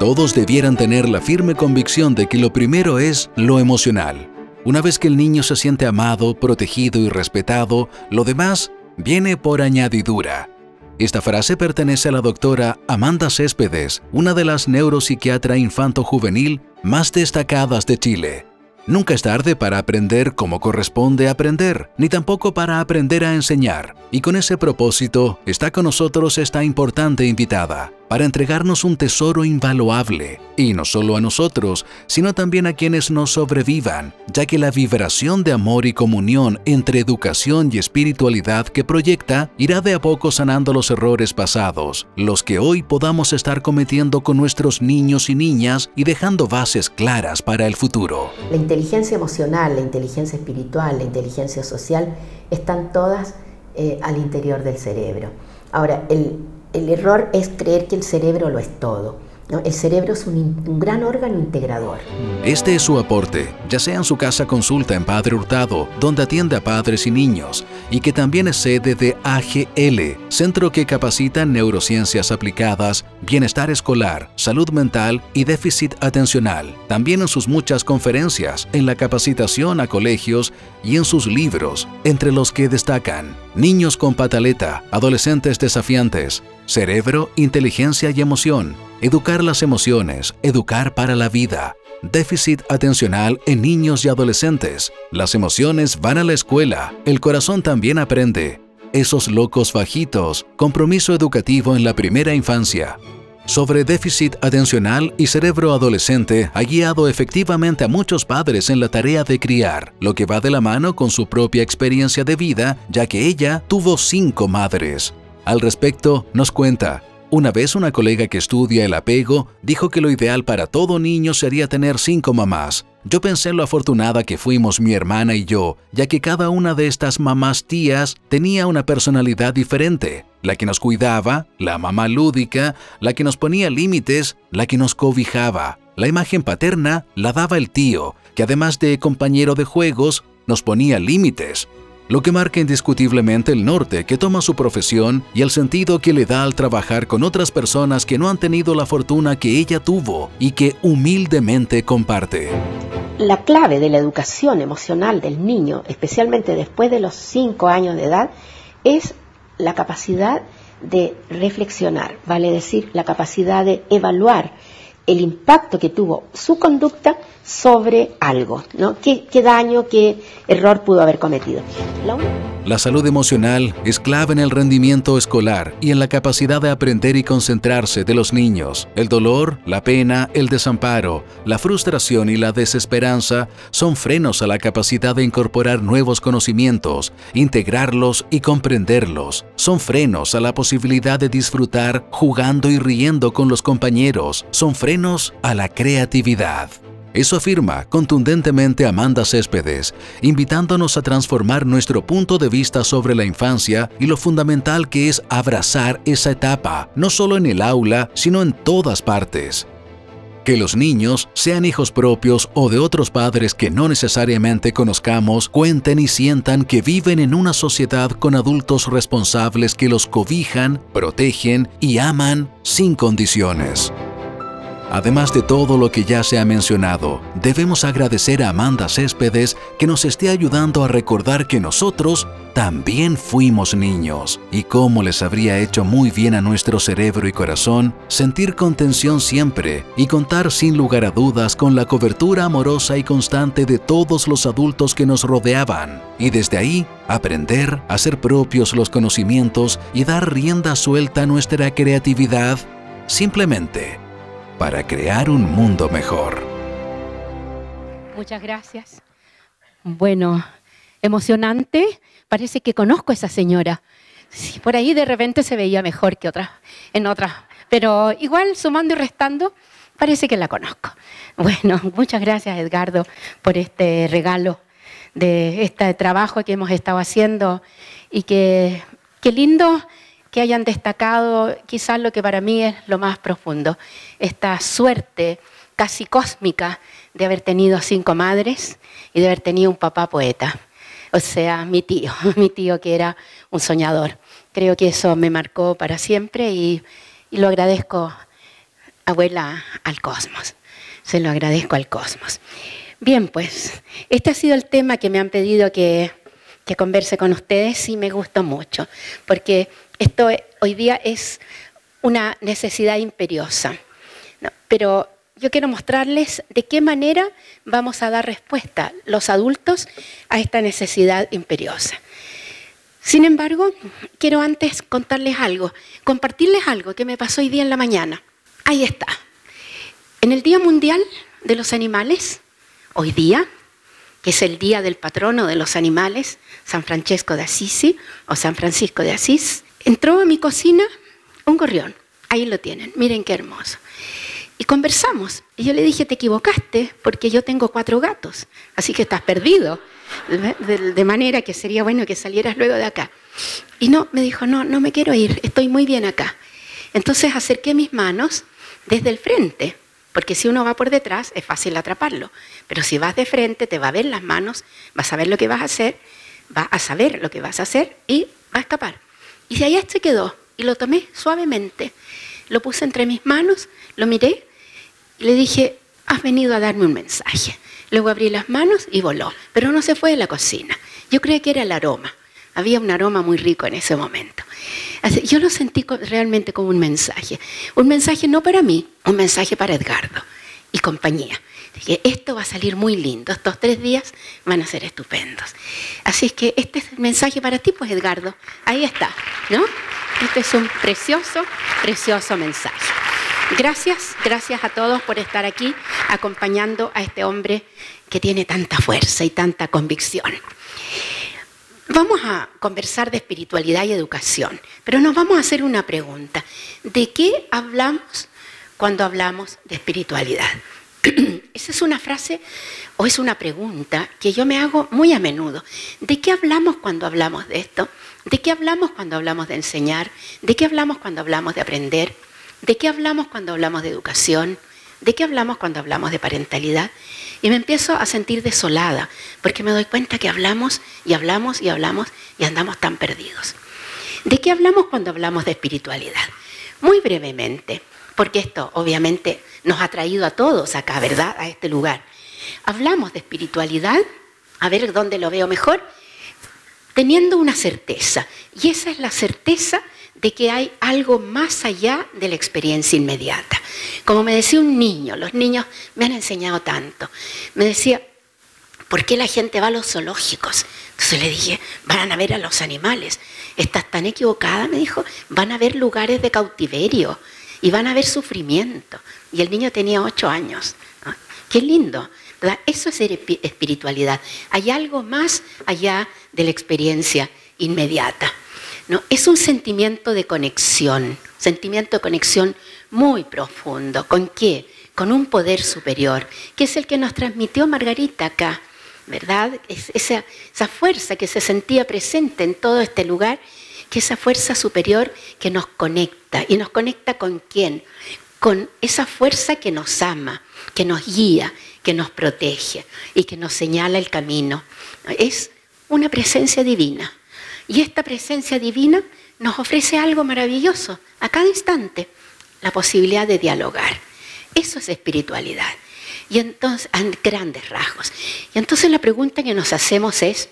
Todos debieran tener la firme convicción de que lo primero es lo emocional. Una vez que el niño se siente amado, protegido y respetado, lo demás viene por añadidura. Esta frase pertenece a la doctora Amanda Céspedes, una de las neuropsiquiatra infanto-juvenil más destacadas de Chile. Nunca es tarde para aprender como corresponde aprender, ni tampoco para aprender a enseñar. Y con ese propósito está con nosotros esta importante invitada, para entregarnos un tesoro invaluable, y no solo a nosotros, sino también a quienes nos sobrevivan, ya que la vibración de amor y comunión entre educación y espiritualidad que proyecta irá de a poco sanando los errores pasados, los que hoy podamos estar cometiendo con nuestros niños y niñas y dejando bases claras para el futuro. La inteligencia emocional, la inteligencia espiritual, la inteligencia social están todas eh, al interior del cerebro. Ahora, el, el error es creer que el cerebro lo es todo. El cerebro es un, gran órgano integrador. Este es su aporte, ya sea en su casa consulta en Padre Hurtado, donde atiende a padres y niños, y que también es sede de AGL, centro que capacita en neurociencias aplicadas, bienestar escolar, salud mental y déficit atencional. También en sus muchas conferencias, en la capacitación a colegios y en sus libros, entre los que destacan Niños con pataleta, adolescentes desafiantes, cerebro, inteligencia y emoción, educar las emociones, educar para la vida, déficit atencional en niños y adolescentes. Las emociones van a la escuela, el corazón también aprende. Esos locos bajitos, compromiso educativo en la primera infancia. Sobre déficit atencional y cerebro adolescente ha guiado efectivamente a muchos padres en la tarea de criar, lo que va de la mano con su propia experiencia de vida, ya que ella tuvo cinco madres. Al respecto, nos cuenta, una vez una colega que estudia el apego dijo que lo ideal para todo niño sería tener cinco mamás. Yo pensé en lo afortunada que fuimos mi hermana y yo, ya que cada una de estas mamás tías tenía una personalidad diferente. La que nos cuidaba, la mamá lúdica, la que nos ponía límites, la que nos cobijaba. La imagen paterna la daba el tío, que además de compañero de juegos, nos ponía límites lo que marca indiscutiblemente el norte que toma su profesión y el sentido que le da al trabajar con otras personas que no han tenido la fortuna que ella tuvo y que humildemente comparte. La clave de la educación emocional del niño, especialmente después de los 5 años de edad, es la capacidad de reflexionar, vale decir, la capacidad de evaluar el impacto que tuvo su conducta sobre algo, ¿no? ¿Qué, daño, qué error pudo haber cometido? Salud emocional es clave en el rendimiento escolar y en la capacidad de aprender y concentrarse de los niños. El dolor, la pena, el desamparo, la frustración y la desesperanza son frenos a la capacidad de incorporar nuevos conocimientos, integrarlos y comprenderlos. Son frenos a la posibilidad de disfrutar jugando y riendo con los compañeros. Son frenos a la creatividad. Eso afirma contundentemente Amanda Céspedes, invitándonos a transformar nuestro punto de vista sobre la infancia y lo fundamental que es abrazar esa etapa, no solo en el aula, sino en todas partes. Que los niños, sean hijos propios o de otros padres que no necesariamente conozcamos, cuenten y sientan que viven en una sociedad con adultos responsables que los cobijan, protegen y aman sin condiciones. Además de todo lo que ya se ha mencionado, debemos agradecer a Amanda Céspedes que nos esté ayudando a recordar que nosotros también fuimos niños y cómo les habría hecho muy bien a nuestro cerebro y corazón sentir contención siempre y contar sin lugar a dudas con la cobertura amorosa y constante de todos los adultos que nos rodeaban y desde ahí aprender a hacer propios los conocimientos y dar rienda suelta a nuestra creatividad. Simplemente para crear un mundo mejor. Muchas gracias. Bueno, emocionante. Parece que conozco a esa señora. Sí, por ahí de repente se veía mejor que otras, en otras. Pero igual, sumando y restando, parece que la conozco. Bueno, muchas gracias, Edgardo, por este regalo de este trabajo que hemos estado haciendo y que qué lindo que hayan destacado quizás lo que para mí es lo más profundo, esta suerte casi cósmica de haber tenido cinco madres y de haber tenido un papá poeta. O sea, mi tío, mi tío que era un soñador. Creo que eso me marcó para siempre y, lo agradezco abuela al cosmos. Se lo agradezco al cosmos. Bien, pues este ha sido el tema que me han pedido que, que converse con ustedes y me gustó mucho, porque esto hoy día es una necesidad imperiosa. pero yo quiero mostrarles de qué manera vamos a dar respuesta los adultos a esta necesidad imperiosa. Sin embargo, quiero antes contarles algo, compartirles algo que me pasó hoy día en la mañana. Ahí está. En el Día Mundial de los Animales, hoy día, que es el día del patrono de los animales, San Francesco de Asisi o San Francisco de Asís, entró a mi cocina un gorrión. Ahí lo tienen, miren qué hermoso. Y conversamos. Y yo le dije, te equivocaste porque yo tengo cuatro gatos, así que estás perdido. De, manera que sería bueno que salieras luego de acá. Y no, me dijo, no, no me quiero ir, estoy muy bien acá. Entonces acerqué mis manos desde el frente, porque si uno va por detrás es fácil atraparlo, pero si vas de frente te va a ver las manos, vas a ver lo que vas a hacer, va a saber lo que vas a hacer y va a escapar. Y de ahí se quedó y lo tomé suavemente, lo puse entre mis manos, lo miré y le dije, has venido a darme un mensaje. Luego abrí las manos y voló, pero no se fue de la cocina. Yo creía que era el aroma. Había un aroma muy rico en ese momento. yo lo sentí realmente como un mensaje. Un mensaje no para mí, un mensaje para Edgardo y compañía. Dije, esto va a salir muy lindo, estos tres días van a ser estupendos. Así es que este es el mensaje para ti, pues Edgardo. Ahí está, ¿no? Este es un precioso, precioso mensaje. Gracias, gracias a todos por estar aquí acompañando a este hombre que tiene tanta fuerza y tanta convicción. Vamos a conversar de espiritualidad y educación, pero nos vamos a hacer una pregunta. ¿De qué hablamos cuando hablamos de espiritualidad? Esa es una frase o es una pregunta que yo me hago muy a menudo. ¿De qué hablamos cuando hablamos de esto? ¿De qué hablamos cuando hablamos de enseñar? ¿De qué hablamos cuando hablamos de aprender? ¿De qué hablamos cuando hablamos de educación? ¿De qué hablamos cuando hablamos de parentalidad? Y me empiezo a sentir desolada, porque me doy cuenta que hablamos y hablamos y hablamos y andamos tan perdidos. ¿De qué hablamos cuando hablamos de espiritualidad? Muy brevemente, porque esto obviamente nos ha traído a todos acá, ¿verdad? A este lugar. Hablamos de espiritualidad, a ver dónde lo veo mejor, teniendo una certeza. Y esa es la certeza de que hay algo más allá de la experiencia inmediata. Como me decía un niño, los niños me han enseñado tanto, me decía, ¿por qué la gente va a los zoológicos? Entonces le dije, van a ver a los animales. Estás tan equivocada, me dijo, van a ver lugares de cautiverio y van a ver sufrimiento. Y el niño tenía ocho años. Qué lindo. Eso es espiritualidad. Hay algo más allá de la experiencia inmediata. Es un sentimiento de conexión, sentimiento de conexión muy profundo. ¿Con qué? Con un poder superior, que es el que nos transmitió Margarita acá, ¿verdad? esa, esa fuerza que se sentía presente en todo este lugar, que esa fuerza superior que nos conecta. ¿Y nos conecta con quién? Con esa fuerza que nos ama, que nos guía, que nos protege y que nos señala el camino. Es una presencia divina. Y esta presencia divina nos ofrece algo maravilloso a cada instante, la posibilidad de dialogar. Eso es espiritualidad. Y entonces, grandes rasgos. Y entonces la pregunta que nos hacemos es,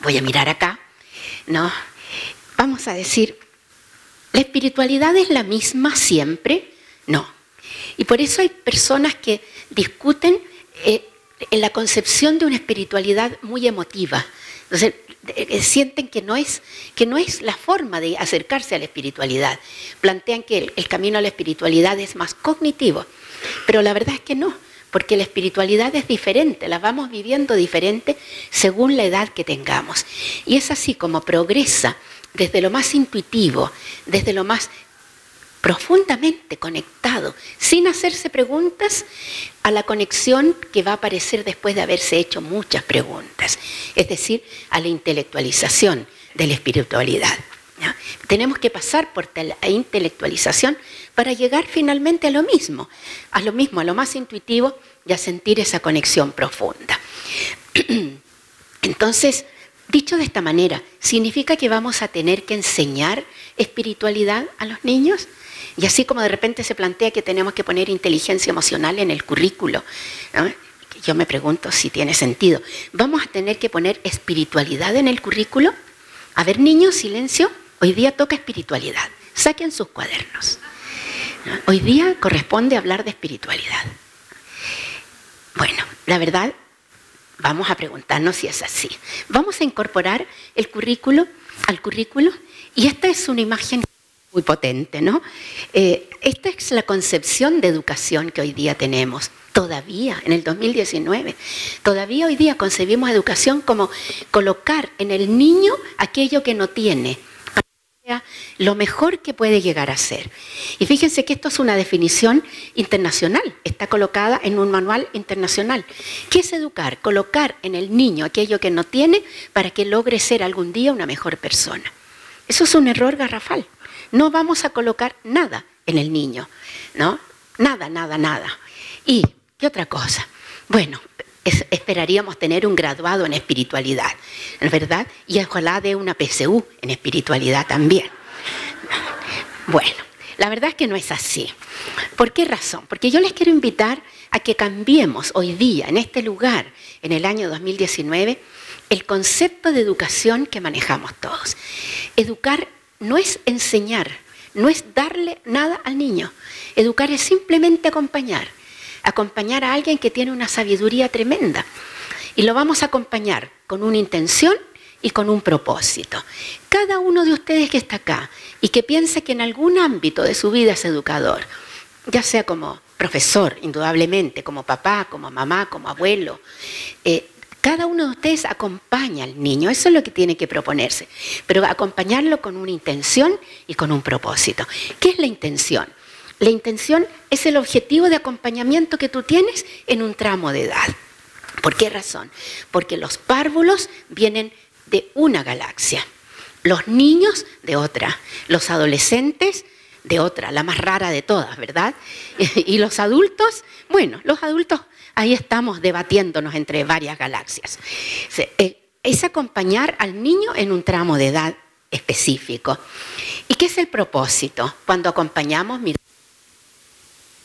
voy a mirar acá, ¿no? Vamos a decir, ¿la espiritualidad es la misma siempre? No. Y por eso hay personas que discuten eh, en la concepción de una espiritualidad muy emotiva. Entonces, eh, sienten que no, es, que no es la forma de acercarse a la espiritualidad. Plantean que el camino a la espiritualidad es más cognitivo, pero la verdad es que no, porque la espiritualidad es diferente, la vamos viviendo diferente según la edad que tengamos. Y es así como progresa desde lo más intuitivo, desde lo más profundamente conectado, sin hacerse preguntas, a la conexión que va a aparecer después de haberse hecho muchas preguntas, es decir, a la intelectualización de la espiritualidad. Tenemos que pasar por la intelectualización para llegar finalmente a lo mismo, a lo mismo, a lo más intuitivo y a sentir esa conexión profunda. Entonces, dicho de esta manera, ¿significa que vamos a tener que enseñar espiritualidad a los niños? Y así como de repente se plantea que tenemos que poner inteligencia emocional en el currículo, yo me pregunto si tiene sentido. ¿Vamos a tener que poner espiritualidad en el currículo? A ver, niños, silencio. Hoy día toca espiritualidad. Saquen sus cuadernos. Hoy día corresponde hablar de espiritualidad. Bueno, la verdad, vamos a preguntarnos si es así. Vamos a incorporar el currículo al currículo y esta es una imagen muy potente, ¿no? Eh, esta es la concepción de educación que hoy día tenemos. Todavía, en el 2019, todavía hoy día concebimos educación como colocar en el niño aquello que no tiene, lo mejor que puede llegar a ser. Y fíjense que esto es una definición internacional, está colocada en un manual internacional. ¿Qué es educar? Colocar en el niño aquello que no tiene para que logre ser algún día una mejor persona. Eso es un error garrafal. No vamos a colocar nada en el niño, ¿no? Nada, nada, nada. ¿Y qué otra cosa? Bueno, esperaríamos tener un graduado en espiritualidad, ¿verdad? Y ojalá de una PSU en espiritualidad también. Bueno, la verdad es que no es así. ¿Por qué razón? Porque yo les quiero invitar a que cambiemos hoy día, en este lugar, en el año 2019, el concepto de educación que manejamos todos. Educar no es enseñar, no es darle nada al niño. Educar es simplemente acompañar acompañar a alguien que tiene una sabiduría tremenda. Y lo vamos a acompañar con una intención y con un propósito. Cada uno de ustedes que está acá y que piense que en algún ámbito de su vida es educador, ya sea como profesor, indudablemente, como papá, como mamá, como abuelo, eh, cada uno de ustedes acompaña al niño, eso es lo que tiene que proponerse, pero acompañarlo con una intención y con un propósito. ¿Qué es la intención? La intención es el objetivo de acompañamiento que tú tienes en un tramo de edad. ¿Por qué razón? Porque los párvulos vienen de una galaxia, los niños de otra, los adolescentes de otra, la más rara de todas, ¿verdad? Y los adultos, bueno, los adultos ahí estamos debatiéndonos entre varias galaxias. Eh, es acompañar al niño en un tramo de edad específico. ¿Y qué es el propósito? Cuando acompañamos,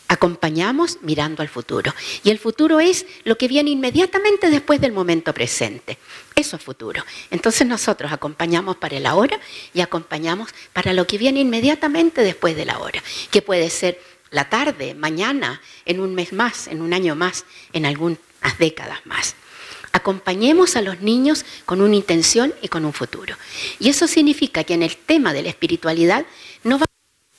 acompañamos mirando al futuro. Y el futuro es lo que viene inmediatamente después del momento presente. Eso es futuro. Entonces nosotros acompañamos para el ahora y acompañamos para lo que viene inmediatamente después de la hora, que puede ser la tarde, mañana, en un mes más, en un año más, en algunas décadas más. Acompañemos a los niños con una intención y con un futuro. Y eso significa que en el tema de la espiritualidad no vamos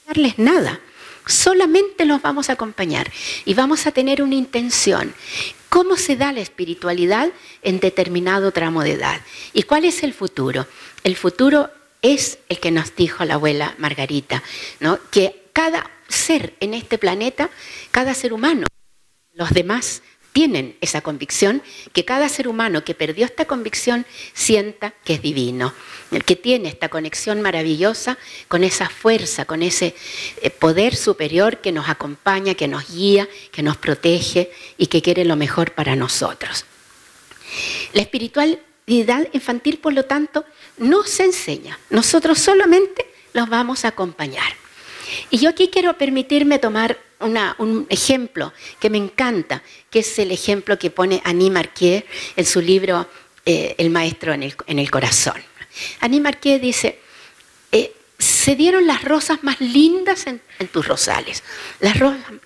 a darles nada solamente los vamos a acompañar y vamos a tener una intención. ¿Cómo se da la espiritualidad en determinado tramo de edad? ¿Y cuál es el futuro? El futuro es el que nos dijo la abuela Margarita, ¿no? que cada ser en este planeta, cada ser humano, los demás tienen esa convicción, que cada ser humano que perdió esta convicción sienta que es divino, el que tiene esta conexión maravillosa con esa fuerza, con ese eh, poder superior que nos acompaña, que nos guía, que nos protege y que quiere lo mejor para nosotros. La espiritualidad infantil, por lo tanto, no se enseña, nosotros solamente los vamos a acompañar. Y yo aquí quiero permitirme tomar un ejemplo que me encanta, que es el ejemplo que pone Annie Marquier en su libro eh, El maestro en el, corazón. Annie Marquier dice, eh, se dieron las rosas más lindas en, tus rosales, las,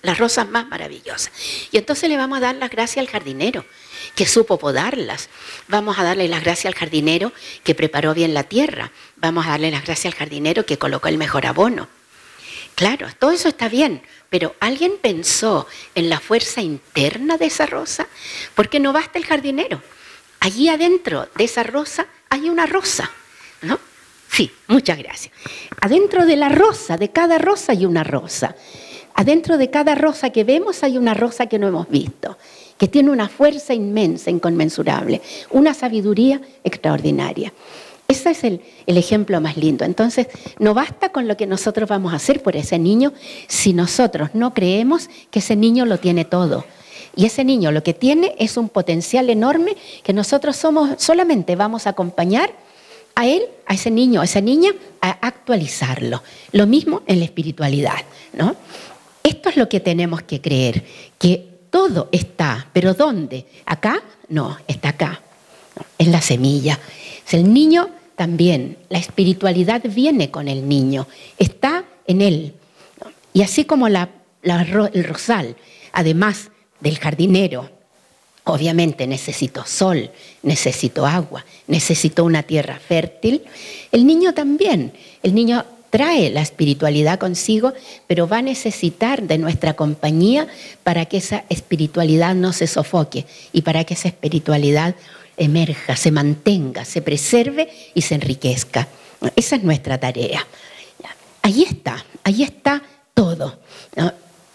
las rosas más maravillosas. Y entonces le vamos a dar las gracias al jardinero, que supo podarlas. Vamos a darle las gracias al jardinero que preparó bien la tierra. Vamos a darle las gracias al jardinero que colocó el mejor abono. Claro, todo eso está bien, pero ¿alguien pensó en la fuerza interna de esa rosa? Porque no basta el jardinero. Allí adentro de esa rosa hay una rosa, ¿no? Sí, muchas gracias. Adentro de la rosa, de cada rosa hay una rosa. Adentro de cada rosa que vemos hay una rosa que no hemos visto, que tiene una fuerza inmensa, inconmensurable, una sabiduría extraordinaria. Ese es el, ejemplo más lindo. Entonces, no basta con lo que nosotros vamos a hacer por ese niño si nosotros no creemos que ese niño lo tiene todo. Y ese niño lo que tiene es un potencial enorme que nosotros somos, solamente vamos a acompañar a él, a ese niño, a esa niña, a actualizarlo. Lo mismo en la espiritualidad, ¿no? Esto es lo que tenemos que creer, que todo está, pero ¿dónde? ¿Acá? No, está acá, en la semilla. El niño también, la espiritualidad viene con el niño, está en él. Y así como el rosal, además del jardinero, obviamente necesito sol, necesito agua, necesito una tierra fértil, el niño también. El niño trae la espiritualidad consigo, pero va a necesitar de nuestra compañía para que esa espiritualidad no se sofoque y para que esa espiritualidad emerja, se mantenga, se preserve y se enriquezca. Esa es nuestra tarea. Ahí está, ahí está todo.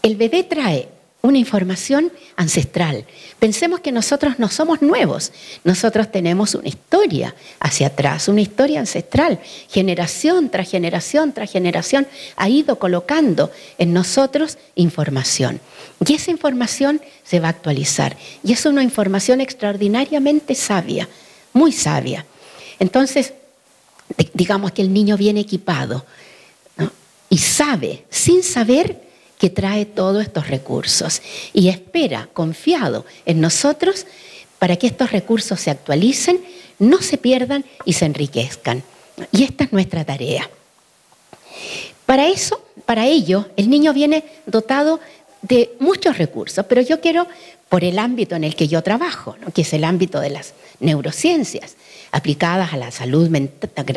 El bebé trae una información ancestral. Pensemos que nosotros no somos nuevos, nosotros tenemos una historia hacia atrás, una historia ancestral. Generación tras generación tras generación ha ido colocando en nosotros información. Y esa información se va a actualizar. Y es una información extraordinariamente sabia, muy sabia. Entonces, digamos que el niño viene equipado y sabe, sin saber, que trae todos estos recursos y espera, confiado en nosotros, para que estos recursos se actualicen, no se pierdan y se enriquezcan. Y esta es nuestra tarea. Para eso, para ello, el niño viene dotado de muchos recursos, pero yo quiero, por el ámbito en el que yo trabajo, que es el ámbito de las neurociencias, aplicadas a la salud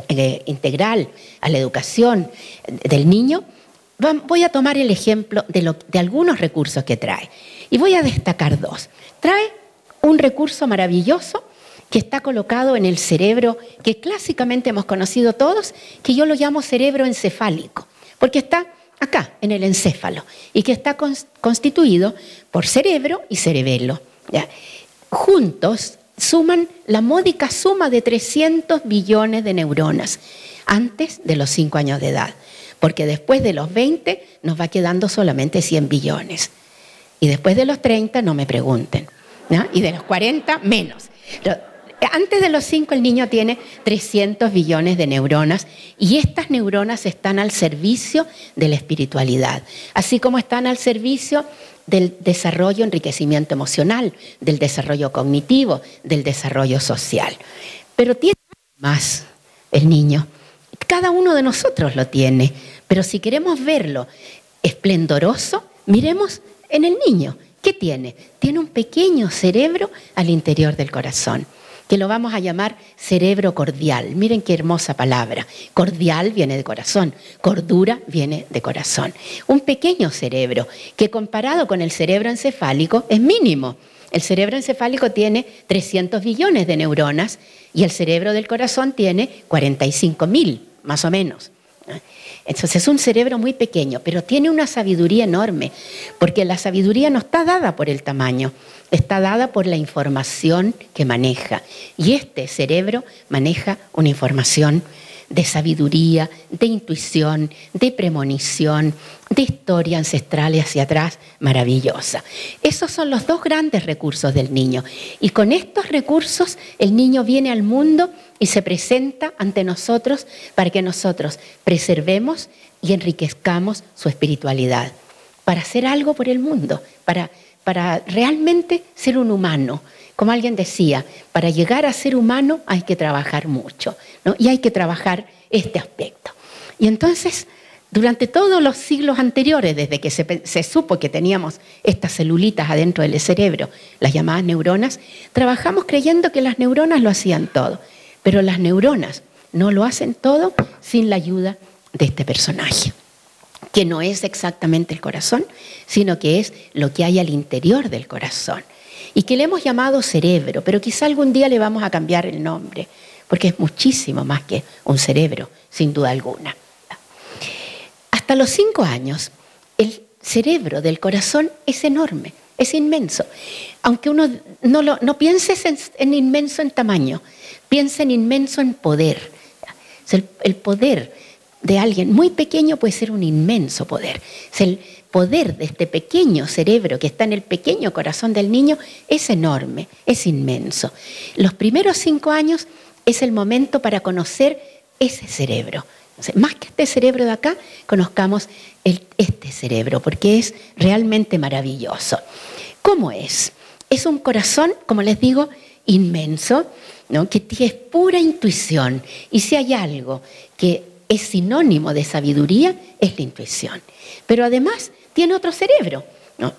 eh, integral, a la educación del niño, voy a tomar el ejemplo de, de algunos recursos que trae y voy a destacar dos. Trae un recurso maravilloso que está colocado en el cerebro que clásicamente hemos conocido todos, que yo lo llamo cerebro encefálico, porque está acá, en el encéfalo, y que está constituido por cerebro y cerebelo. Juntos suman la módica suma de 300 billones de neuronas antes de los 5 años de edad porque después de los 20 nos va quedando solamente 100 billones. Y después de los 30 no me pregunten. Y de los 40 menos. Antes de los 5 el niño tiene 300 billones de neuronas y estas neuronas están al servicio de la espiritualidad, así como están al servicio del desarrollo, enriquecimiento emocional, del desarrollo cognitivo, del desarrollo social. Pero tiene más el niño. Cada uno de nosotros lo tiene. Pero si queremos verlo esplendoroso, miremos en el niño. ¿Qué tiene? Tiene un pequeño cerebro al interior del corazón, que lo vamos a llamar cerebro cordial. Miren qué hermosa palabra. Cordial viene de corazón, cordura viene de corazón. Un pequeño cerebro que comparado con el cerebro encefálico es mínimo. El cerebro encefálico tiene 300 billones de neuronas y el cerebro del corazón tiene 45 mil, más o menos. Entonces es un cerebro muy pequeño, pero tiene una sabiduría enorme, porque la sabiduría no está dada por el tamaño, está dada por la información que maneja. Y este cerebro maneja una información de sabiduría, de intuición, de premonición, de historia ancestral y hacia atrás maravillosa. Esos son los dos grandes recursos del niño. Y con estos recursos el niño viene al mundo y se presenta ante nosotros para que nosotros preservemos y enriquezcamos su espiritualidad, para hacer algo por el mundo, para, para realmente ser un humano. Como alguien decía, para llegar a ser humano hay que trabajar mucho y hay que trabajar este aspecto. Y entonces, durante todos los siglos anteriores, desde que se, supo que teníamos estas celulitas adentro del cerebro, las llamadas neuronas, trabajamos creyendo que las neuronas lo hacían todo. Pero las neuronas no lo hacen todo sin la ayuda de este personaje, que no es exactamente el corazón, sino que es lo que hay al interior del corazón. Y que le hemos llamado cerebro, pero quizá algún día le vamos a cambiar el nombre, porque es muchísimo más que un cerebro, sin duda alguna. Hasta los cinco años, el cerebro del corazón es enorme, es inmenso. Aunque uno no, lo, pienses en, inmenso en tamaño, piensa en inmenso en poder. El, el, poder de alguien muy pequeño puede ser un inmenso poder. Poder de este pequeño cerebro que está en el pequeño corazón del niño es enorme, es inmenso. Los primeros cinco años es el momento para conocer ese cerebro. más que este cerebro de acá, conozcamos este cerebro, porque es realmente maravilloso. ¿Cómo es? Es un corazón, como les digo, inmenso, ¿no? que tiene pura intuición. Y si hay algo que es sinónimo de sabiduría, es la intuición. Pero además tiene otro cerebro,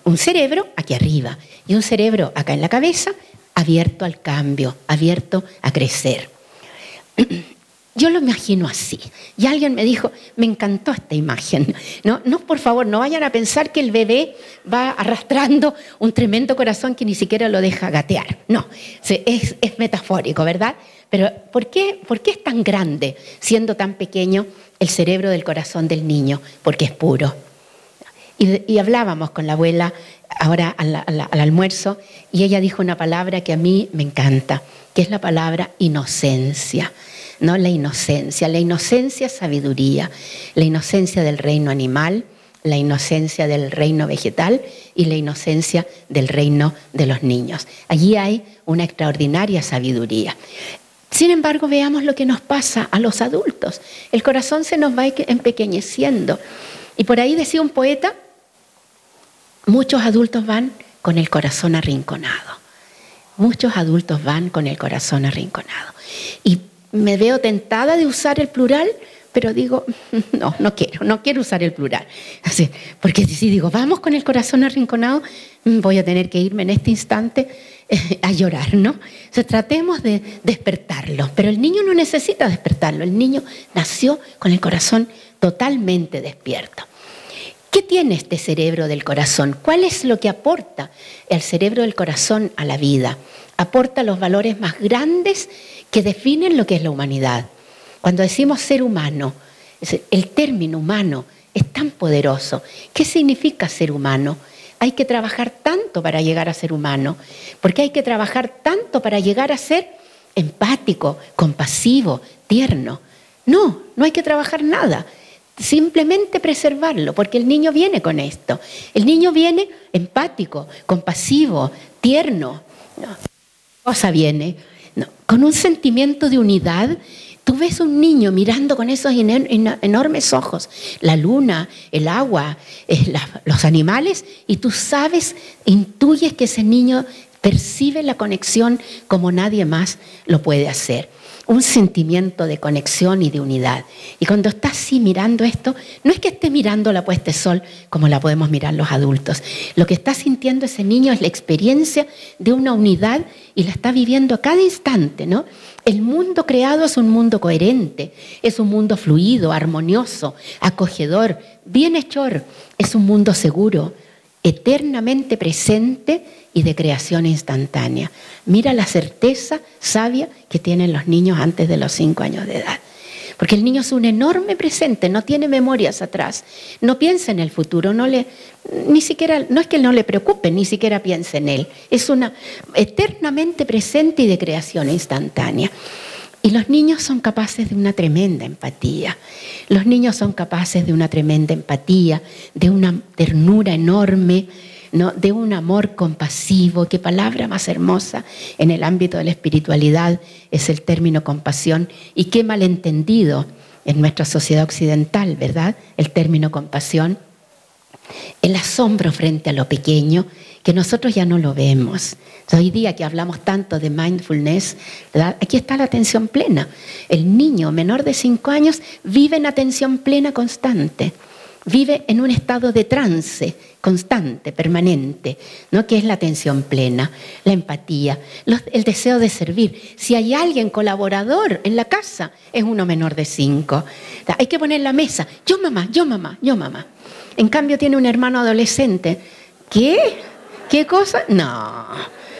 un cerebro aquí arriba y un cerebro acá en la cabeza, abierto al cambio, abierto a crecer. Yo lo imagino así. Y alguien me dijo, me encantó esta imagen. No, no, por favor, no vayan a pensar que el bebé va arrastrando un tremendo corazón que ni siquiera lo deja gatear. No, es, es metafórico, ¿verdad? Pero ¿por qué, ¿por qué es tan grande, siendo tan pequeño, el cerebro del corazón del niño? Porque es puro. Y, hablábamos con la abuela ahora al, al almuerzo y ella dijo una palabra que a mí me encanta, que es la palabra inocencia. ¿no? La inocencia. La inocencia es sabiduría. La inocencia del reino animal, la inocencia del reino vegetal y la inocencia del reino de los niños. Allí hay una extraordinaria sabiduría. Sin embargo, veamos lo que nos pasa a los adultos. El corazón se nos va empequeñeciendo. Y por ahí decía un poeta, muchos adultos van con el corazón arrinconado. Muchos adultos van con el corazón arrinconado. Y me veo tentada de usar el plural, pero digo, no, no quiero, no quiero usar el plural. Porque si digo, vamos con el corazón arrinconado, mm, voy a tener que irme en este instante eh, a llorar, ¿no? O tratemos de despertarlo, pero el niño no necesita despertarlo, el niño nació con el corazón totalmente despierto. ¿Qué tiene este cerebro del corazón? ¿Cuál es lo que aporta el cerebro del corazón a la vida? Aporta los valores más grandes que definen lo que es la humanidad. Cuando decimos ser humano, el término humano es tan poderoso. ¿Qué significa ser humano? Hay que trabajar tanto para llegar a ser humano, porque hay que trabajar tanto para llegar a ser empático, compasivo, tierno. No, no hay que trabajar nada, simplemente preservarlo, porque el niño viene con esto. El niño viene empático, compasivo, tierno. cosa viene? con un sentimiento de unidad. Tú ves un niño mirando con esos enormes ojos, la luna, el agua, eh, los animales, y tú sabes, intuyes que ese niño percibe la conexión como nadie más lo puede hacer un sentimiento de conexión y de unidad. Y cuando está así mirando esto, no es que esté mirando la puesta de sol como la podemos mirar los adultos. Lo que está sintiendo ese niño es la experiencia de una unidad y la está viviendo a cada instante, ¿no? El mundo creado es un mundo coherente, es un mundo fluido, armonioso, acogedor, bienhechor, es un mundo seguro, eternamente presente y de creación instantánea. Mira la certeza sabia que tienen los niños antes de los cinco años de edad. Porque el niño es un enorme presente, no tiene memorias atrás, no piensa en el futuro, no le, ni siquiera, no es que no le preocupe, ni siquiera piensa en él. Es una eternamente presente y de creación instantánea. Y los niños son capaces de una tremenda empatía. Los niños son capaces de una tremenda empatía, de una ternura enorme, de un amor compasivo. Qué palabra más hermosa en el ámbito de la espiritualidad es el término compasión y qué malentendido en nuestra sociedad occidental, ¿verdad? El término compasión. El asombro frente a lo pequeño, que nosotros ya no lo vemos. Hoy día que hablamos tanto de mindfulness, aquí está la atención plena. El niño menor de 5 años vive en atención plena constante vive en un estado de trance constante, permanente, ¿no? que es la atención plena, la empatía, el deseo de servir. Si hay alguien colaborador en la casa, es uno menor de cinco. Hay que poner la mesa, yo mamá, yo mamá, yo mamá. En cambio tiene un hermano adolescente. ¿Qué? ¿Qué cosa? No.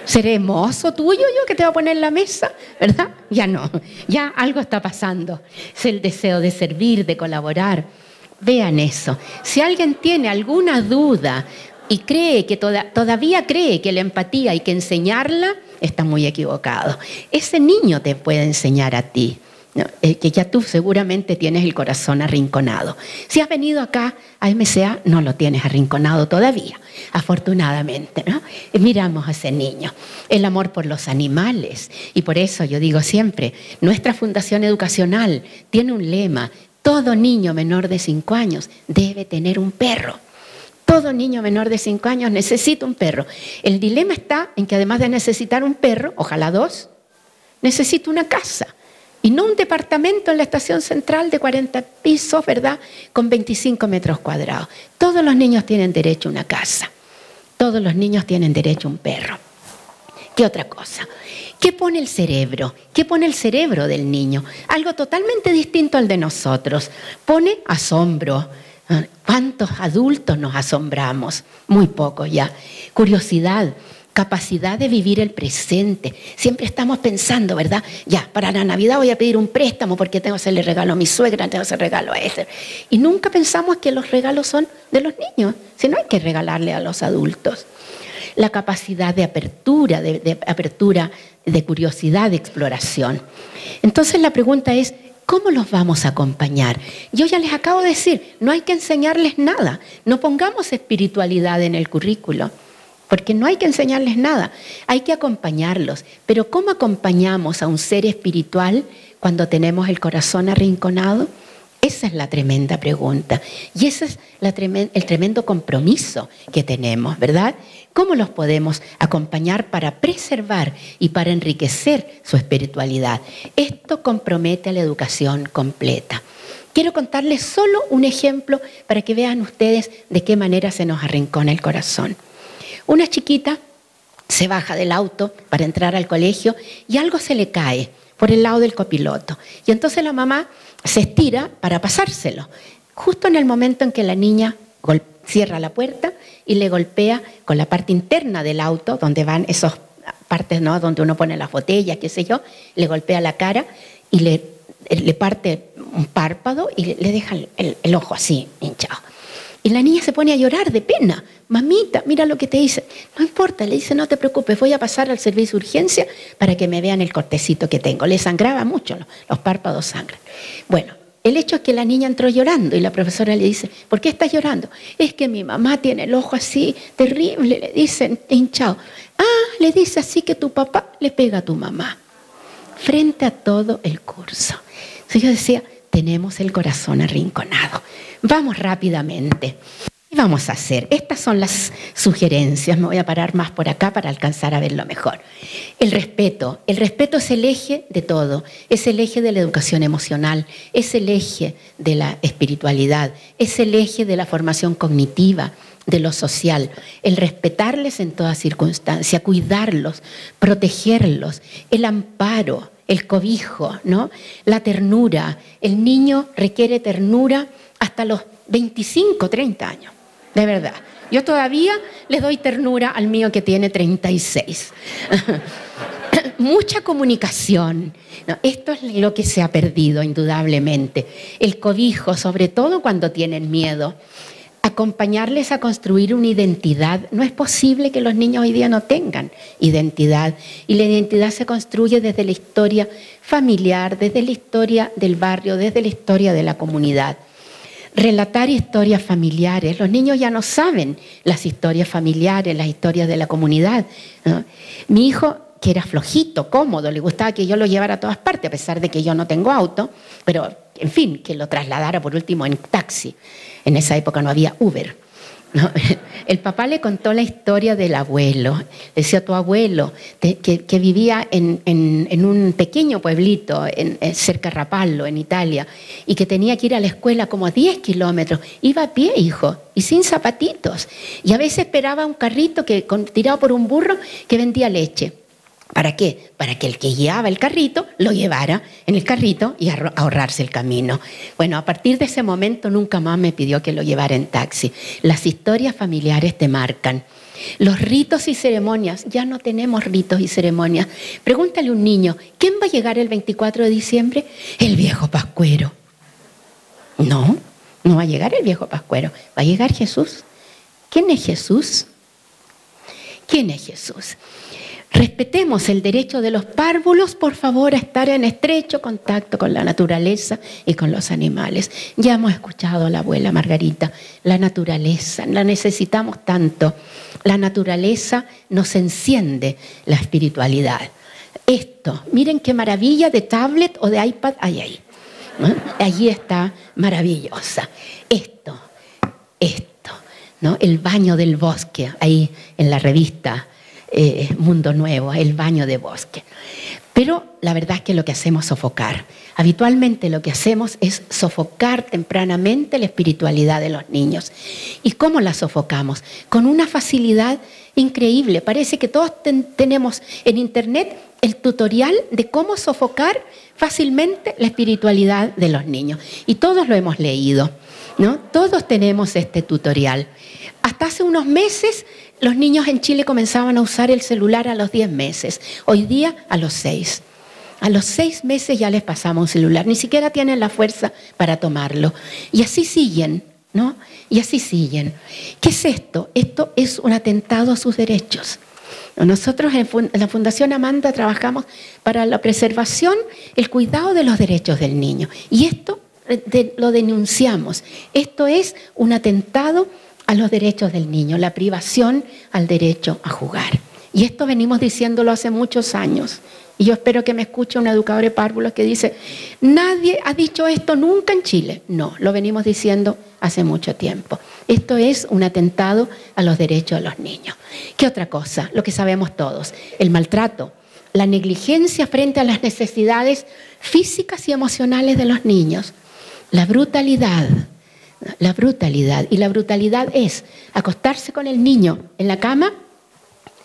¿Seré mozo tuyo yo que te va a poner la mesa? ¿Verdad? Ya no. Ya algo está pasando. Es el deseo de servir, de colaborar. Vean eso. Si alguien tiene alguna duda y cree que todavía cree que la empatía hay que enseñarla, está muy equivocado. Ese niño te puede enseñar a ti. Que ya tú seguramente tienes el corazón arrinconado. Si has venido acá a MCA, no lo tienes arrinconado todavía, afortunadamente. ¿no? miramos a ese niño, el amor por los animales. Y por eso yo digo siempre, nuestra Fundación Educacional tiene un lema, todo niño menor de 5 años debe tener un perro. Todo niño menor de 5 años necesita un perro. El dilema está en que además de necesitar un perro, ojalá dos, necesita una casa. Y no un departamento en la estación central de 40 pisos, ¿verdad? Con 25 metros cuadrados. Todos los niños tienen derecho a una casa. Todos los niños tienen derecho a un perro. ¿Qué otra cosa? ¿Qué pone el cerebro? ¿Qué pone el cerebro del niño? Algo totalmente distinto al de nosotros. Pone asombro. ¿Cuántos adultos nos asombramos? Muy pocos ya. Curiosidad, capacidad de vivir el presente. Siempre estamos pensando, ¿verdad? Ya, para la Navidad voy a pedir un préstamo porque tengo que hacerle regalo a mi suegra, tengo que hacer regalo a este. Y nunca pensamos que los regalos son de los niños, si no hay que regalarle a los adultos. La capacidad de apertura, de, de apertura, de curiosidad, de exploración. Entonces la pregunta es, ¿Cómo los vamos a acompañar? Yo ya les acabo de decir, no hay que enseñarles nada, no pongamos espiritualidad en el currículo porque no hay que enseñarles nada, hay que acompañarlos. Pero ¿cómo acompañamos a un ser espiritual cuando tenemos el corazón arrinconado? Esa es la tremenda pregunta y ese es el tremendo compromiso que tenemos, ¿verdad? ¿Cómo los podemos acompañar para preservar y para enriquecer su espiritualidad? Esto compromete a la educación completa. Quiero contarles solo un ejemplo para que vean ustedes de qué manera se nos arrincona el corazón. Una chiquita se baja del auto para entrar al colegio y algo se le cae por el lado del copiloto. Y entonces la mamá se estira para pasárselo, justo en el momento en que la niña cierra la puerta y le golpea con la parte interna del auto, donde van esas partes, ¿no? Donde uno pone las botellas, qué sé yo, le golpea la cara y le, le parte un párpado y le, deja el ojo así hinchado. Y la niña se pone a llorar de pena. Mamita, mira lo que te dice. No importa, le dice, no te preocupes, voy a pasar al servicio de urgencia para que me vean el cortecito que tengo. Le sangraba mucho, los párpados sangran. Bueno, el hecho es que la niña entró llorando y la profesora le dice, ¿por qué estás llorando? Es que mi mamá tiene el ojo así, terrible, le dicen, hinchado. Ah, le dice así que tu papá le pega a tu mamá. Frente a todo el curso. Entonces yo decía, tenemos el corazón arrinconado. Vamos rápidamente. ¿Qué vamos a hacer? Estas son las sugerencias. Me voy a parar más por acá para alcanzar a verlo mejor. El respeto. El respeto es el eje de todo. Es el eje de la educación emocional. Es el eje de la espiritualidad. Es el eje de la formación cognitiva de lo social, el respetarles en toda circunstancia, cuidarlos, protegerlos, el amparo, el cobijo, ¿no? La ternura. El niño requiere ternura hasta los 25, 30 años, de verdad. Yo todavía le doy ternura al mío que tiene 36. Mucha comunicación. esto es lo que se ha perdido, indudablemente. El cobijo, sobre todo cuando tienen miedo. Acompañarles a construir una identidad. No es posible que los niños hoy día no tengan identidad. Y la identidad se construye desde la historia familiar, desde la historia del barrio, desde la historia de la comunidad relatar historias familiares. Los niños ya no saben las historias familiares, las historias de la comunidad. Mi hijo, que era flojito, cómodo, le gustaba que yo lo llevara a todas partes, a pesar de que yo no tengo auto, pero en fin, que lo trasladara por último en taxi. En esa época no había Uber. El papá le contó la historia del abuelo. Decía tu abuelo, que, vivía en, un pequeño pueblito en, cerca de Rapallo, en Italia, y que tenía que ir a la escuela como a 10 kilómetros. Iba a pie, hijo, y sin zapatitos. Y a veces esperaba un carrito que, tirado por un burro que vendía leche. ¿Para qué? Para que el que guiaba el carrito lo llevara en el carrito y ahorrarse el camino. Bueno, a partir de ese momento nunca más me pidió que lo llevara en taxi. Las historias familiares te marcan. Los ritos y ceremonias, ya no tenemos ritos y ceremonias. Pregúntale a un niño, ¿quién va a llegar el 24 de diciembre? El viejo pascuero. No, no va a llegar el viejo pascuero, va a llegar Jesús. ¿Quién es Jesús? ¿Quién es Jesús? Respetemos el derecho de los párvulos, por favor, a estar en estrecho contacto con la naturaleza y con los animales. Ya hemos escuchado a la abuela Margarita, la naturaleza, la necesitamos tanto. La naturaleza nos enciende la espiritualidad. Esto, miren qué maravilla de tablet o de iPad hay ahí. Allí está maravillosa. Esto, esto, ¿no? El baño del bosque, ahí en la revista eh, Mundo Nuevo, el baño de bosque. Pero la verdad es que lo que hacemos es sofocar. Habitualmente lo que hacemos es sofocar tempranamente la espiritualidad de los niños. ¿Y cómo la sofocamos? Con una facilidad increíble. Parece que todos tenemos en Internet el tutorial de cómo sofocar fácilmente la espiritualidad de los niños. Y todos lo hemos leído, ¿no? Todos tenemos este tutorial. Hasta hace unos meses los niños en Chile comenzaban a usar el celular a los 10 meses, hoy día a los 6. A los 6 meses ya les pasamos un celular, ni siquiera tienen la fuerza para tomarlo. Y así siguen, ¿no? Y así siguen. ¿Qué es esto? Esto es un atentado a sus derechos. Nosotros en la Fundación Amanda trabajamos para la preservación, el cuidado de los derechos del niño. Y esto eh, lo denunciamos. Esto es un atentado a los derechos del niño, la privación al derecho a jugar. Y esto venimos diciéndolo hace muchos años. Y yo espero que me escuche un educador de párvulos que dice, nadie ha dicho esto nunca en Chile. No, lo venimos diciendo hace mucho tiempo. Esto es un atentado a los derechos de los niños. ¿Qué otra cosa? Lo que sabemos todos, el maltrato, la negligencia frente a las necesidades físicas y emocionales de los niños, la brutalidad, la brutalidad. Y la brutalidad es acostarse con el niño en la cama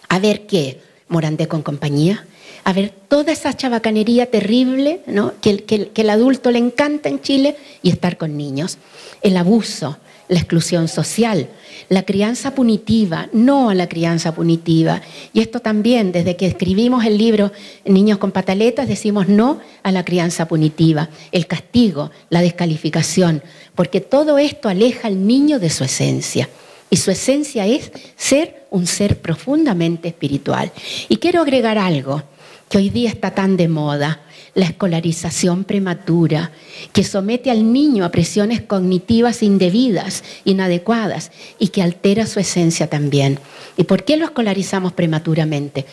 a ver qué, morandé con compañía, a ver toda esa chabacanería terrible ¿no? que, que, que el adulto le encanta en Chile y estar con niños, el abuso, la exclusión social, la crianza punitiva, no a la crianza punitiva. Y esto también, desde que escribimos el libro Niños con pataletas, decimos no a la crianza punitiva, el castigo, la descalificación, porque todo esto aleja al niño de su esencia. Y su esencia es ser un ser profundamente espiritual. Y quiero agregar algo que hoy día está tan de moda la escolarización prematura, que somete al niño a presiones cognitivas indebidas, inadecuadas, y que altera su esencia también. ¿Y por qué lo escolarizamos prematuramente?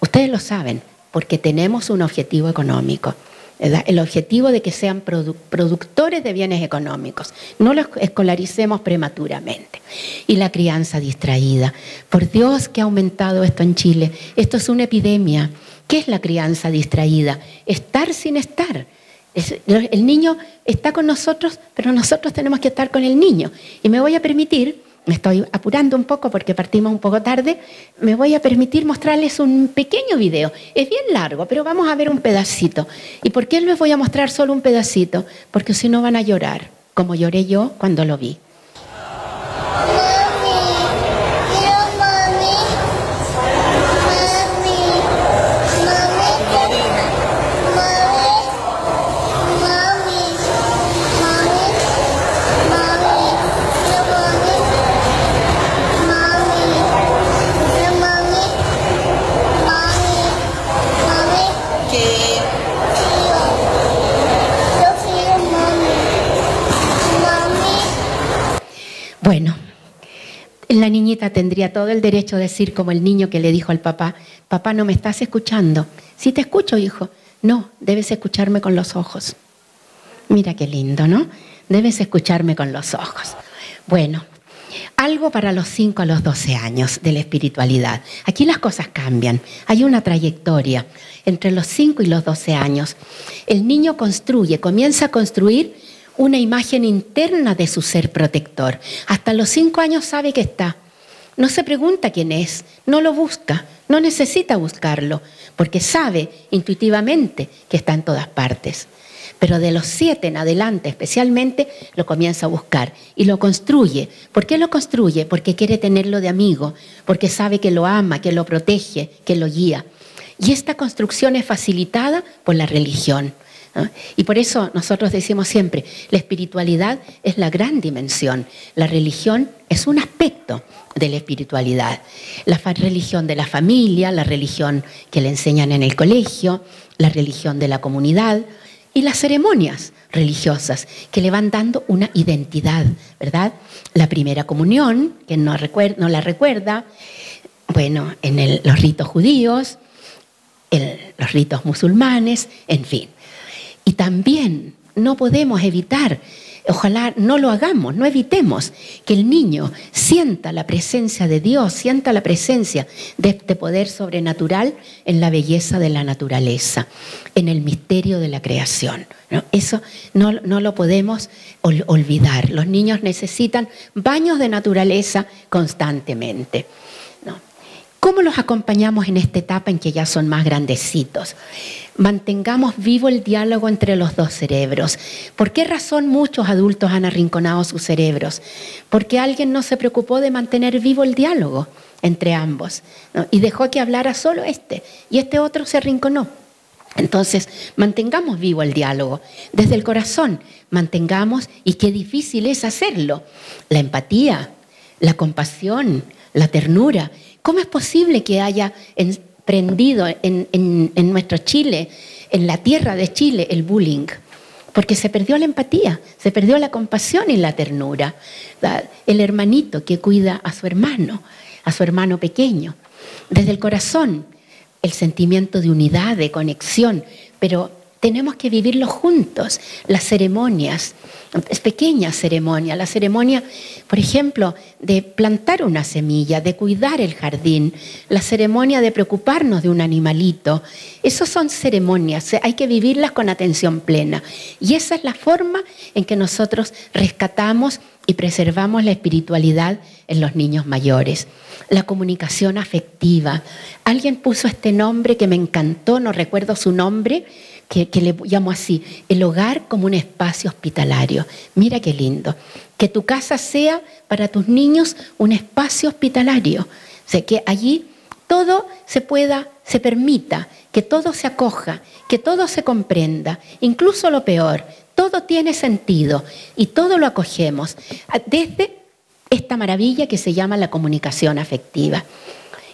Ustedes lo saben, porque tenemos un objetivo económico. El objetivo de que sean productores de bienes económicos. No los escolaricemos prematuramente. Y la crianza distraída. Por Dios que ha aumentado esto en Chile. Esto es una epidemia. ¿Qué es la crianza distraída? Estar sin estar. el niño está con nosotros, pero nosotros tenemos que estar con el niño. Y me voy a permitir, me estoy apurando un poco porque partimos un poco tarde, me voy a permitir mostrarles un pequeño video. Es bien largo, pero vamos a ver un pedacito. ¿Y por qué les voy a mostrar solo un pedacito? Porque si no van a llorar, como lloré yo cuando lo vi. La niñita tendría todo el derecho a decir como el niño que le dijo al papá, papá, no me estás escuchando. Sí te escucho, hijo. No, debes escucharme con los ojos. Mira qué lindo, ¿no? Debes escucharme con los ojos. Bueno, algo para los 5 a los 12 años de la espiritualidad. Aquí las cosas cambian. Hay una trayectoria entre los 5 y los 12 años. El niño construye, comienza a construir una imagen interna de su ser protector. Hasta los cinco años sabe que está. No se pregunta quién es, no lo busca, no necesita buscarlo, porque sabe intuitivamente que está en todas partes. Pero de los siete en adelante especialmente lo comienza a buscar y lo construye. ¿Por qué lo construye? Porque quiere tenerlo de amigo, porque sabe que lo ama, que lo protege, que lo guía. Y esta construcción es facilitada por la religión. Y por eso nosotros decimos siempre, la espiritualidad es la gran dimensión, la religión es un aspecto de la espiritualidad. La religión de la familia, la religión que le enseñan en el colegio, la religión de la comunidad y las ceremonias religiosas que le van dando una identidad, ¿verdad? La primera comunión, que no, no la recuerda, bueno, en los ritos judíos, en los ritos musulmanes, en fin. Y también no podemos evitar, ojalá no lo hagamos, no evitemos que el niño sienta la presencia de Dios, sienta la presencia de este poder sobrenatural en la belleza de la naturaleza, en el misterio de la creación. Eso no, no lo podemos olvidar. Los niños necesitan baños de naturaleza constantemente. ¿Cómo los acompañamos en esta etapa en que ya son más grandecitos? Mantengamos vivo el diálogo entre los dos cerebros. ¿Por qué razón muchos adultos han arrinconado sus cerebros? Porque alguien no se preocupó de mantener vivo el diálogo entre ambos y dejó que hablara solo este y este otro se arrinconó. Entonces, mantengamos vivo el diálogo desde el corazón, mantengamos, y qué difícil es hacerlo, la empatía, la compasión, la ternura, ¿Cómo es posible que haya emprendido en, nuestro Chile, en la tierra de Chile, el bullying? Porque se perdió la empatía, se perdió la compasión y la ternura. El hermanito que cuida a su hermano, a su hermano pequeño. Desde el corazón, el sentimiento de unidad, de conexión, pero tenemos que vivirlo juntos, las ceremonias, es pequeña ceremonia, la ceremonia, por ejemplo, de plantar una semilla, de cuidar el jardín, la ceremonia de preocuparnos de un animalito. Esas son ceremonias, hay que vivirlas con atención plena. Y esa es la forma en que nosotros rescatamos y preservamos la espiritualidad en los niños mayores. La comunicación afectiva. Alguien puso este nombre que me encantó, no recuerdo su nombre, que, le llamo así, el hogar como un espacio hospitalario. Mira qué lindo. Que tu casa sea para tus niños un espacio hospitalario. O sea, que allí todo se pueda, se permita, que todo se acoja, que todo se comprenda, incluso lo peor. Todo tiene sentido y todo lo acogemos desde esta maravilla que se llama la comunicación afectiva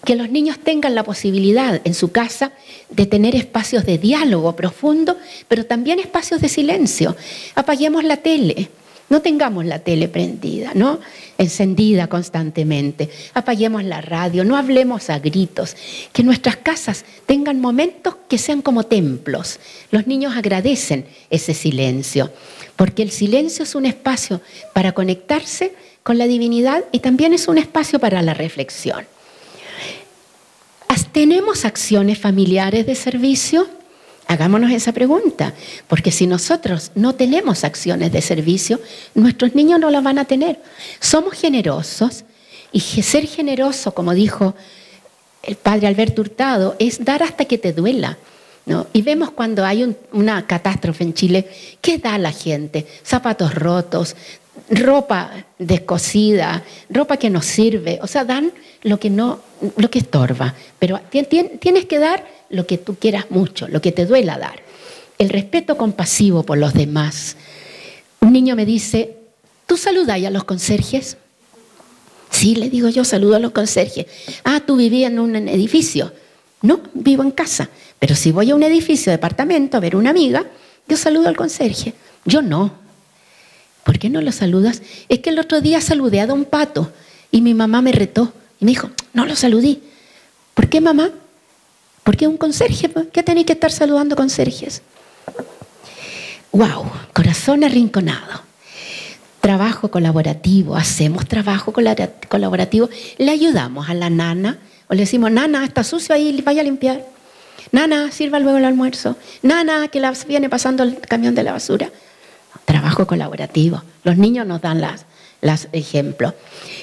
que los niños tengan la posibilidad en su casa de tener espacios de diálogo profundo, pero también espacios de silencio. Apaguemos la tele, no tengamos la tele prendida, ¿no? Encendida constantemente. Apaguemos la radio, no hablemos a gritos. Que nuestras casas tengan momentos que sean como templos. Los niños agradecen ese silencio, porque el silencio es un espacio para conectarse con la divinidad y también es un espacio para la reflexión. ¿Tenemos acciones familiares de servicio? Hagámonos esa pregunta, porque si nosotros no tenemos acciones de servicio, nuestros niños no las van a tener. Somos generosos y ser generoso, como dijo el padre Alberto Hurtado, es dar hasta que te duela. Y vemos cuando hay una catástrofe en Chile, ¿qué da la gente? Zapatos rotos, ropa descosida, ropa que no sirve, o sea, dan lo que no, lo que estorba, pero tienes que dar lo que tú quieras mucho, lo que te duela dar. El respeto compasivo por los demás. Un niño me dice, ¿tú saludas a los conserjes? Sí, le digo yo, saludo a los conserjes. Ah, tú vivías en un edificio. No, vivo en casa. Pero si voy a un edificio, departamento, a ver una amiga, yo saludo al conserje. Yo no. ¿Por qué no lo saludas? Es que el otro día saludé a don Pato y mi mamá me retó y me dijo, no lo saludé. ¿Por qué mamá? Porque un conserje, pues, ¿qué tenéis que estar saludando conserjes? ¡Wow! Corazón arrinconado. Trabajo colaborativo, hacemos trabajo colaborativo, le ayudamos a la nana, o le decimos, nana, está sucio ahí, vaya a limpiar. Nana, sirva luego el almuerzo. Nana, que la viene pasando el camión de la basura trabajo colaborativo. Los niños nos dan las, las ejemplos.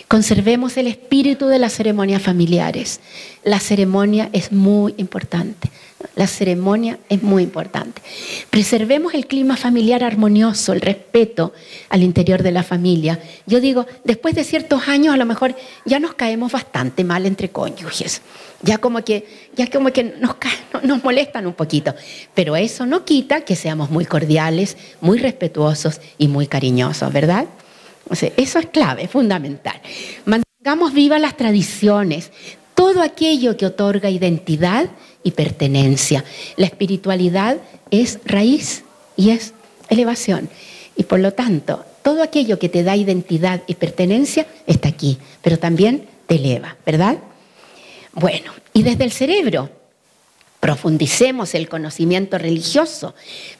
Conservemos el espíritu de las ceremonias familiares. La ceremonia es muy importante. La ceremonia es muy importante. Preservemos el clima familiar armonioso, el respeto al interior de la familia. Yo digo, después de ciertos años a lo mejor ya nos caemos bastante mal entre cónyuges. Ya como que, ya como que nos, nos molestan un poquito. Pero eso no quita que seamos muy cordiales, muy respetuosos y muy cariñosos, ¿verdad? eso es clave, fundamental. Mantengamos vivas las tradiciones, todo aquello que otorga identidad y pertenencia. La espiritualidad es raíz y es elevación. Y por lo tanto, todo aquello que te da identidad y pertenencia está aquí, pero también te eleva, ¿verdad? Bueno, y desde el cerebro, profundicemos el conocimiento religioso,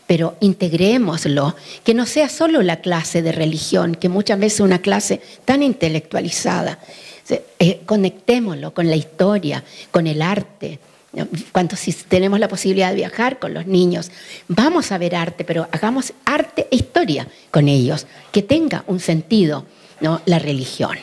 pero integrémoslo, que no sea solo la clase de religión, que muchas veces es una clase tan intelectualizada. Eh, conectémoslo con la historia, con el arte. Cuando si tenemos la posibilidad de viajar con los niños, vamos a ver arte, pero hagamos arte e historia con ellos, que tenga un sentido, ¿no? La religión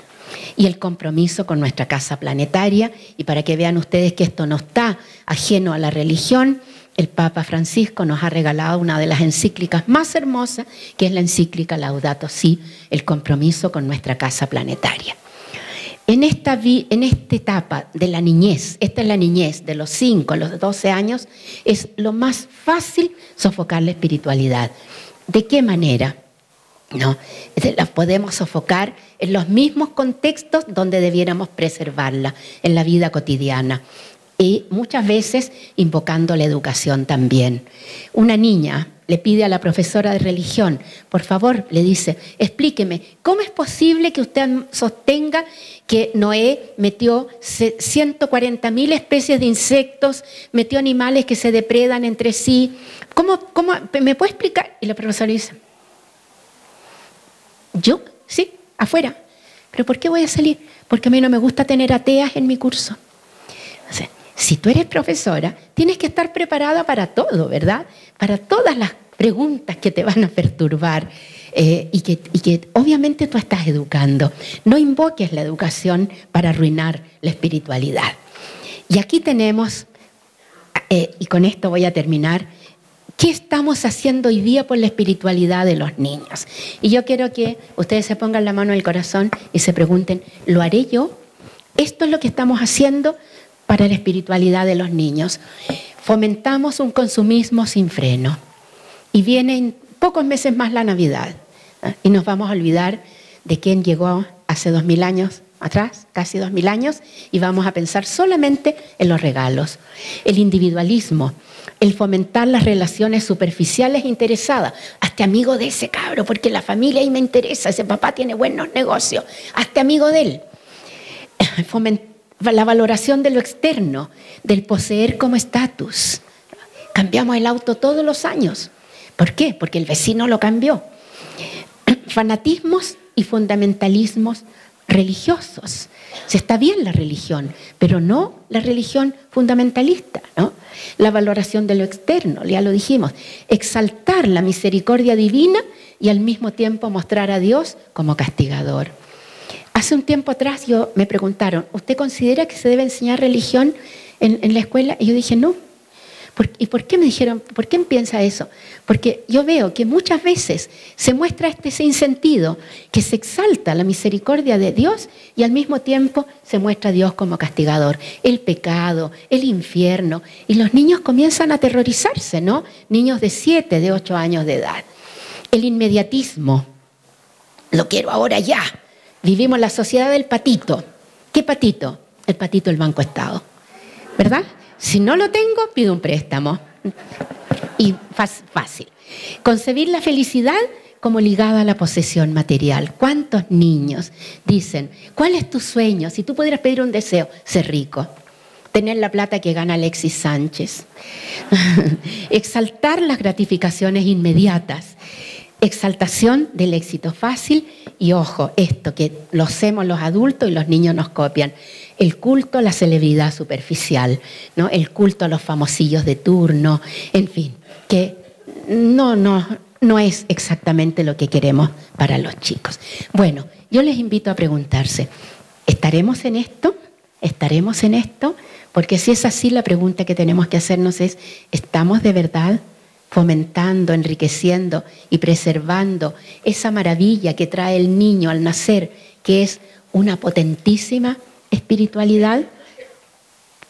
y el compromiso con nuestra casa planetaria. Y para que vean ustedes que esto no está ajeno a la religión, el Papa Francisco nos ha regalado una de las encíclicas más hermosas, que es la encíclica Laudato Si, el compromiso con nuestra casa planetaria. En esta, en esta etapa de la niñez, esta es la niñez de los 5 a los 12 años, es lo más fácil sofocar la espiritualidad. ¿De qué manera? ¿no? La podemos sofocar en los mismos contextos donde debiéramos preservarla, en la vida cotidiana. Y muchas veces invocando la educación también. Una niña le pide a la profesora de religión, por favor, le dice, explíqueme, ¿cómo es posible que usted sostenga que Noé metió 140 mil especies de insectos, metió animales que se depredan entre sí? ¿Cómo, cómo, ¿Me puede explicar? Y la profesora dice, yo, sí, afuera. ¿Pero por qué voy a salir? Porque a mí no me gusta tener ateas en mi curso. Si tú eres profesora, tienes que estar preparada para todo, ¿verdad? Para todas las preguntas que te van a perturbar eh, y, que, obviamente tú estás educando. No invoques la educación para arruinar la espiritualidad. Y aquí tenemos, eh, y con esto voy a terminar, ¿Qué estamos haciendo hoy día por la espiritualidad de los niños? Y yo quiero que ustedes se pongan la mano en el corazón y se pregunten, ¿lo haré yo? Esto es lo que estamos haciendo para la espiritualidad de los niños. Fomentamos un consumismo sin freno. Y vienen pocos meses más la Navidad. ¿eh? Y nos vamos a olvidar de quién llegó hace dos mil años atrás, casi dos mil años, y vamos a pensar solamente en los regalos. El individualismo, el fomentar las relaciones superficiales e interesadas. Hazte amigo de ese cabro, porque la familia ahí me interesa, ese papá tiene buenos negocios. Hazte amigo de él. la valoración de lo externo, del poseer como estatus. Cambiamos el auto todos los años. ¿Por qué? Porque el vecino lo cambió. Fanatismos y fundamentalismos religiosos. Se está bien la religión, pero no la religión fundamentalista, ¿no? La valoración de lo externo, ya lo dijimos, exaltar la misericordia divina y al mismo tiempo mostrar a Dios como castigador. Hace un tiempo atrás yo me preguntaron, ¿usted considera que se debe enseñar religión en, la escuela? Y yo dije, no, ¿Y por qué me dijeron, por qué piensa eso? Porque yo veo que muchas veces se muestra este sinsentido, que se exalta la misericordia de Dios y al mismo tiempo se muestra a Dios como castigador. El pecado, el infierno. Y los niños comienzan a aterrorizarse, ¿no? Niños de 7, de 8 años de edad. El inmediatismo. Lo quiero ahora ya. Vivimos la sociedad del patito. ¿Qué patito? El patito del Banco Estado. ¿Verdad? Si no lo tengo, pido un préstamo. Y fácil. Concebir la felicidad como ligada a la posesión material. ¿Cuántos niños dicen, cuál es tu sueño? Si tú pudieras pedir un deseo, ser rico. Tener la plata que gana Alexis Sánchez. Exaltar las gratificaciones inmediatas. Exaltación del éxito fácil y ojo, esto que lo hacemos los adultos y los niños nos copian el culto a la celebridad superficial, ¿no? el culto a los famosillos de turno, en fin, que no, no, no es exactamente lo que queremos para los chicos. Bueno, yo les invito a preguntarse, ¿estaremos en esto? ¿Estaremos en esto? Porque si es así, la pregunta que tenemos que hacernos es, ¿estamos de verdad fomentando, enriqueciendo y preservando esa maravilla que trae el niño al nacer, que es una potentísima espiritualidad?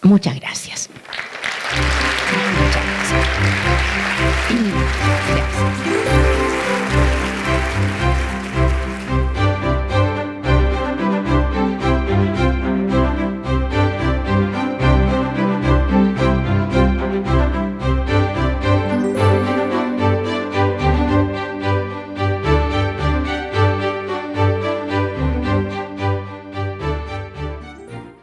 Muchas gracias. Muchas gracias.